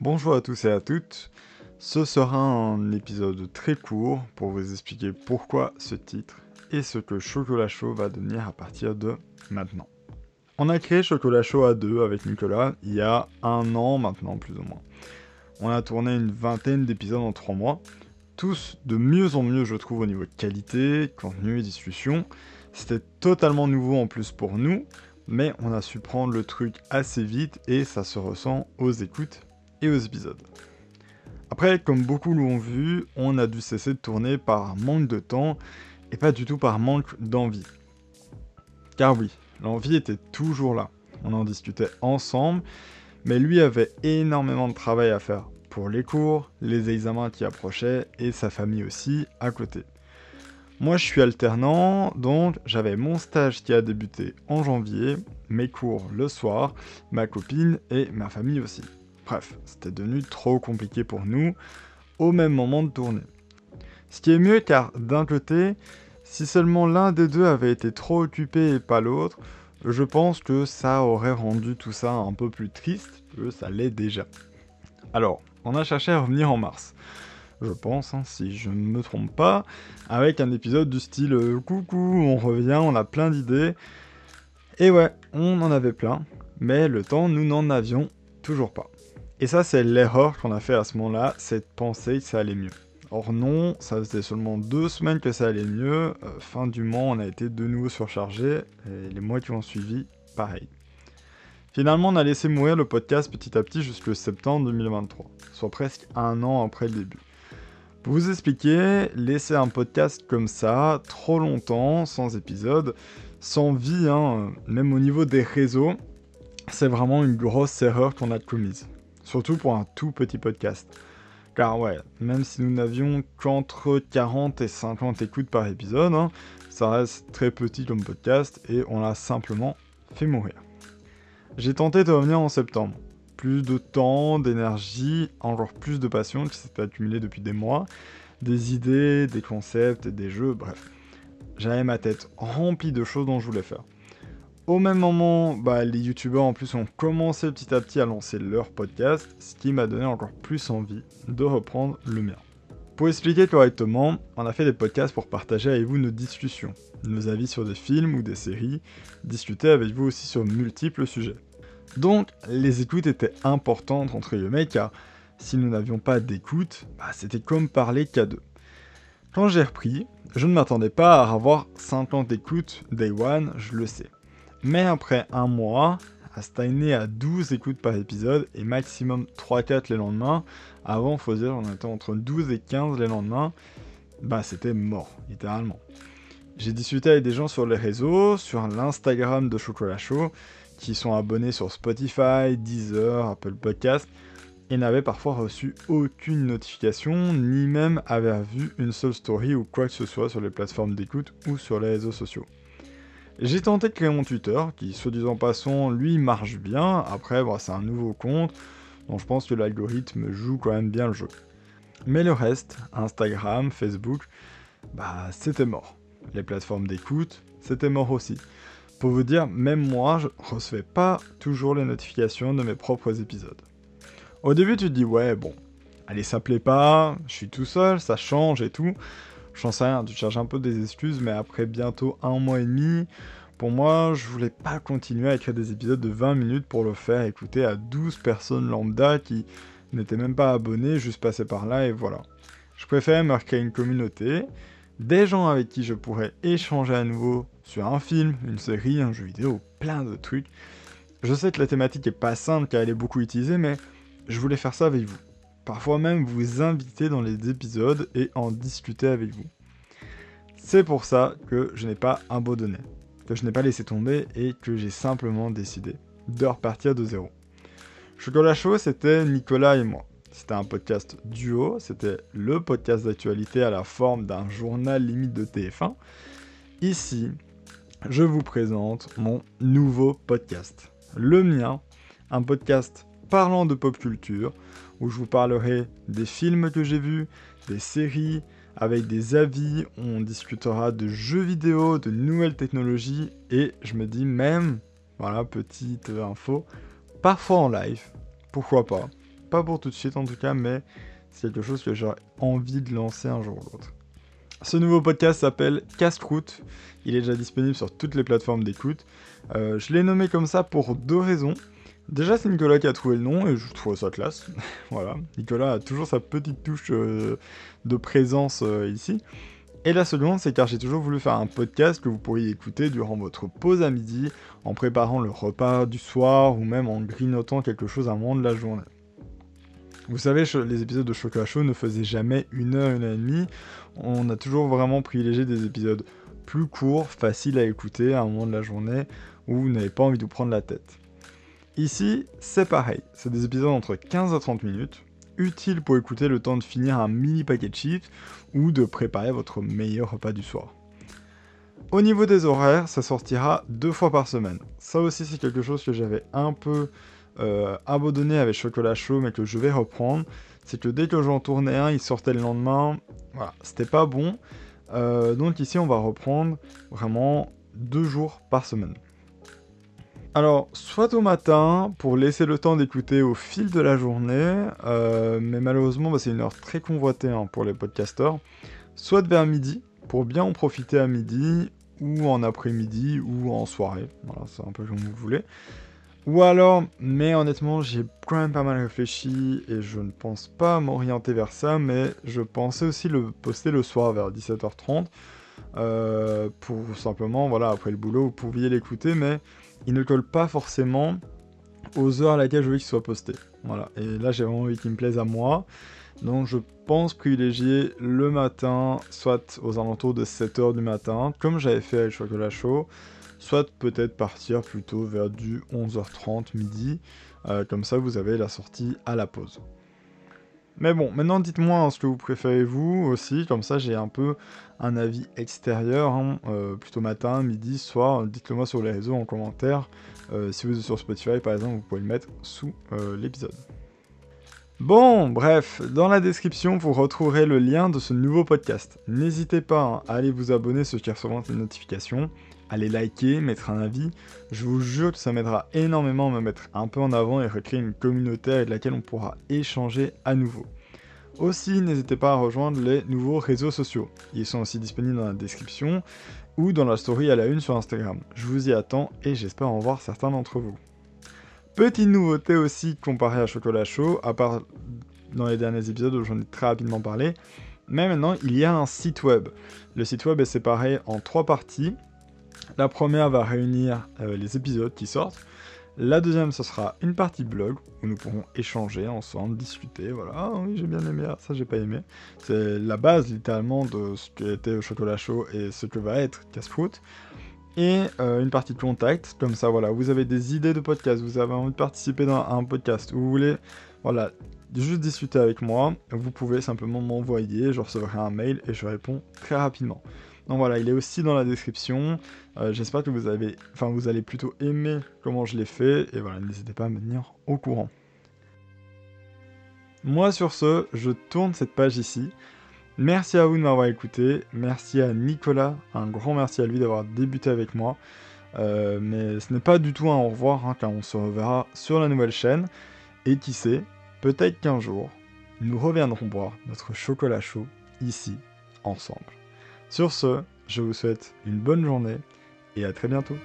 Bonjour à tous et à toutes. Ce sera un épisode très court pour vous expliquer pourquoi ce titre et ce que Chocolat Chaud va devenir à partir de maintenant. On a créé Chocolat Chaud à deux avec Nicolas il y a un an maintenant plus ou moins. On a tourné une vingtaine d'épisodes en trois mois, tous de mieux en mieux je trouve au niveau de qualité, contenu et discussion. C'était totalement nouveau en plus pour nous, mais on a su prendre le truc assez vite et ça se ressent aux écoutes et aux épisodes. Après, comme beaucoup l'ont vu, on a dû cesser de tourner par manque de temps et pas du tout par manque d'envie. Car oui, l'envie était toujours là. On en discutait ensemble, mais lui avait énormément de travail à faire pour les cours, les examens qui approchaient et sa famille aussi à côté. Moi, je suis alternant, donc j'avais mon stage qui a débuté en janvier, mes cours le soir, ma copine et ma famille aussi. Bref, c'était devenu trop compliqué pour nous au même moment de tourner. Ce qui est mieux car d'un côté, si seulement l'un des deux avait été trop occupé et pas l'autre, je pense que ça aurait rendu tout ça un peu plus triste que ça l'est déjà. Alors, on a cherché à revenir en mars je pense, hein, si je ne me trompe pas, avec un épisode du style euh, coucou, on revient, on a plein d'idées. Et ouais, on en avait plein, mais le temps, nous n'en avions toujours pas. Et ça, c'est l'erreur qu'on a fait à ce moment-là, c'est de penser que ça allait mieux. Or non, ça faisait seulement deux semaines que ça allait mieux, euh, fin du mois, on a été de nouveau surchargé, et les mois qui ont suivi, pareil. Finalement, on a laissé mourir le podcast petit à petit jusqu'au septembre 2023, soit presque un an après le début. Pour vous expliquer, laisser un podcast comme ça, trop longtemps, sans épisode, sans vie, hein, même au niveau des réseaux, c'est vraiment une grosse erreur qu'on a commise. Surtout pour un tout petit podcast. Car ouais, même si nous n'avions qu'entre 40 et 50 écoutes par épisode, hein, ça reste très petit comme podcast et on l'a simplement fait mourir. J'ai tenté de revenir en septembre plus de temps, d'énergie, encore plus de passion qui s'est accumulée depuis des mois, des idées, des concepts, des jeux, bref. J'avais ma tête remplie de choses dont je voulais faire. Au même moment, bah, les youtubeurs en plus ont commencé petit à petit à lancer leur podcast, ce qui m'a donné encore plus envie de reprendre le mien. Pour expliquer correctement, on a fait des podcasts pour partager avec vous nos discussions, nos avis sur des films ou des séries, discuter avec vous aussi sur multiples sujets. Donc, les écoutes étaient importantes entre guillemets, car si nous n'avions pas d'écoute, bah, c'était comme parler qu'à deux. Quand j'ai repris, je ne m'attendais pas à avoir 50 écoutes day one, je le sais. Mais après un mois, à stagner à 12 écoutes par épisode et maximum 3-4 les lendemains, avant, faut dire, on était entre 12 et 15 les lendemains, bah c'était mort, littéralement. J'ai discuté avec des gens sur les réseaux, sur l'Instagram de Chocolat Chaud, qui sont abonnés sur Spotify, Deezer, Apple Podcast, et n'avaient parfois reçu aucune notification, ni même avaient vu une seule story ou quoi que ce soit sur les plateformes d'écoute ou sur les réseaux sociaux. J'ai tenté de créer mon Twitter, qui, soit disant passant, lui marche bien. Après, c'est un nouveau compte, donc je pense que l'algorithme joue quand même bien le jeu. Mais le reste, Instagram, Facebook, bah c'était mort. Les plateformes d'écoute, c'était mort aussi. Pour vous dire, même moi, je recevais pas toujours les notifications de mes propres épisodes. Au début, tu te dis, ouais, bon, allez, ça plaît pas, je suis tout seul, ça change et tout. J'en sais rien, tu cherches un peu des excuses, mais après bientôt un mois et demi, pour moi, je voulais pas continuer à écrire des épisodes de 20 minutes pour le faire écouter à 12 personnes lambda qui n'étaient même pas abonnées, juste passer par là et voilà. Je préférais me créer une communauté, des gens avec qui je pourrais échanger à nouveau sur un film, une série, un jeu vidéo, plein de trucs. Je sais que la thématique est pas simple car elle est beaucoup utilisée, mais je voulais faire ça avec vous. Parfois même vous inviter dans les épisodes et en discuter avec vous. C'est pour ça que je n'ai pas abandonné, que je n'ai pas laissé tomber et que j'ai simplement décidé de repartir de zéro. Chocolat chaud, c'était Nicolas et moi. C'était un podcast duo, c'était le podcast d'actualité à la forme d'un journal limite de TF1. Ici, je vous présente mon nouveau podcast. Le mien, un podcast parlant de pop culture, où je vous parlerai des films que j'ai vus, des séries, avec des avis, on discutera de jeux vidéo, de nouvelles technologies, et je me dis même, voilà, petite info, parfois en live, pourquoi pas, pas pour tout de suite en tout cas, mais c'est quelque chose que j'aurais envie de lancer un jour ou l'autre. Ce nouveau podcast s'appelle Casse-Croûte. Il est déjà disponible sur toutes les plateformes d'écoute. Euh, je l'ai nommé comme ça pour deux raisons. Déjà, c'est Nicolas qui a trouvé le nom et je trouve ça classe. voilà, Nicolas a toujours sa petite touche euh, de présence euh, ici. Et la seconde, c'est car j'ai toujours voulu faire un podcast que vous pourriez écouter durant votre pause à midi, en préparant le repas du soir ou même en grignotant quelque chose à un moment de la journée. Vous savez, les épisodes de Chocolat Chaud ne faisaient jamais une heure, une heure et demie. On a toujours vraiment privilégié des épisodes plus courts, faciles à écouter à un moment de la journée où vous n'avez pas envie de vous prendre la tête. Ici, c'est pareil. C'est des épisodes entre 15 à 30 minutes, utiles pour écouter le temps de finir un mini paquet de chips ou de préparer votre meilleur repas du soir. Au niveau des horaires, ça sortira deux fois par semaine. Ça aussi, c'est quelque chose que j'avais un peu euh, abandonné avec Chocolat Chaud, mais que je vais reprendre. C'est que dès que j'en tournais un, il sortait le lendemain. Voilà, c'était pas bon. Euh, donc ici, on va reprendre vraiment deux jours par semaine. Alors, soit au matin, pour laisser le temps d'écouter au fil de la journée, euh, mais malheureusement, bah, c'est une heure très convoitée hein, pour les podcasteurs, soit vers midi, pour bien en profiter à midi, ou en après-midi, ou en soirée. Voilà, c'est un peu comme vous voulez. Ou alors, mais honnêtement, j'ai quand même pas mal réfléchi et je ne pense pas m'orienter vers ça, mais je pensais aussi le poster le soir vers 17h30 euh, pour simplement, voilà, après le boulot, vous pouviez l'écouter, mais il ne colle pas forcément aux heures à laquelle je veux qu'il soit posté. Voilà, et là j'ai vraiment envie qu'il me plaise à moi. Donc je pense privilégier le matin, soit aux alentours de 7h du matin, comme j'avais fait avec Chocolat Chaud soit peut-être partir plutôt vers du 11h30 midi, euh, comme ça vous avez la sortie à la pause. Mais bon, maintenant dites-moi ce que vous préférez vous aussi, comme ça j'ai un peu un avis extérieur, hein, euh, plutôt matin, midi, soir, dites-le moi sur les réseaux en commentaire. Euh, si vous êtes sur Spotify par exemple, vous pouvez le mettre sous l'épisode. Bon, bref, dans la description, vous retrouverez le lien de ce nouveau podcast. N'hésitez pas hein, à aller vous abonner ceux qui reçoivent les notifications allez liker, mettre un avis. Je vous jure que ça m'aidera énormément à me mettre un peu en avant et recréer une communauté avec laquelle on pourra échanger à nouveau. Aussi, n'hésitez pas à rejoindre les nouveaux réseaux sociaux. Ils sont aussi disponibles dans la description ou dans la story à la une sur Instagram. Je vous y attends et j'espère en voir certains d'entre vous. Petite nouveauté aussi comparée à Chocolat Chaud, à part dans les derniers épisodes où j'en ai très rapidement parlé, mais maintenant il y a un site web. Le site web est séparé en trois parties. La première va réunir euh, les épisodes qui sortent. La deuxième, ce sera une partie blog où nous pourrons échanger ensemble, discuter. Voilà, ah oui, j'ai bien aimé, ah, ça j'ai pas aimé. C'est la base littéralement de ce au chocolat chaud et ce que va être Casse-Fruit. Et euh, une partie de contact, comme ça, voilà, vous avez des idées de podcast, vous avez envie de participer dans, à un podcast, vous voulez, voilà, juste discuter avec moi, vous pouvez simplement m'envoyer, je recevrai un mail et je réponds très rapidement. Donc voilà, il est aussi dans la description. Euh, j'espère que vous avez, enfin vous allez plutôt aimer comment je l'ai fait et voilà, n'hésitez pas à me tenir au courant. Moi sur ce, je tourne cette page ici. Merci à vous de m'avoir écouté. Merci à Nicolas, un grand merci à lui d'avoir débuté avec moi. Euh, mais ce n'est pas du tout un au revoir, hein, car on se reverra sur la nouvelle chaîne. Et qui sait, peut-être qu'un jour, nous reviendrons boire notre chocolat chaud ici, ensemble. Sur ce, je vous souhaite une bonne journée et à très bientôt.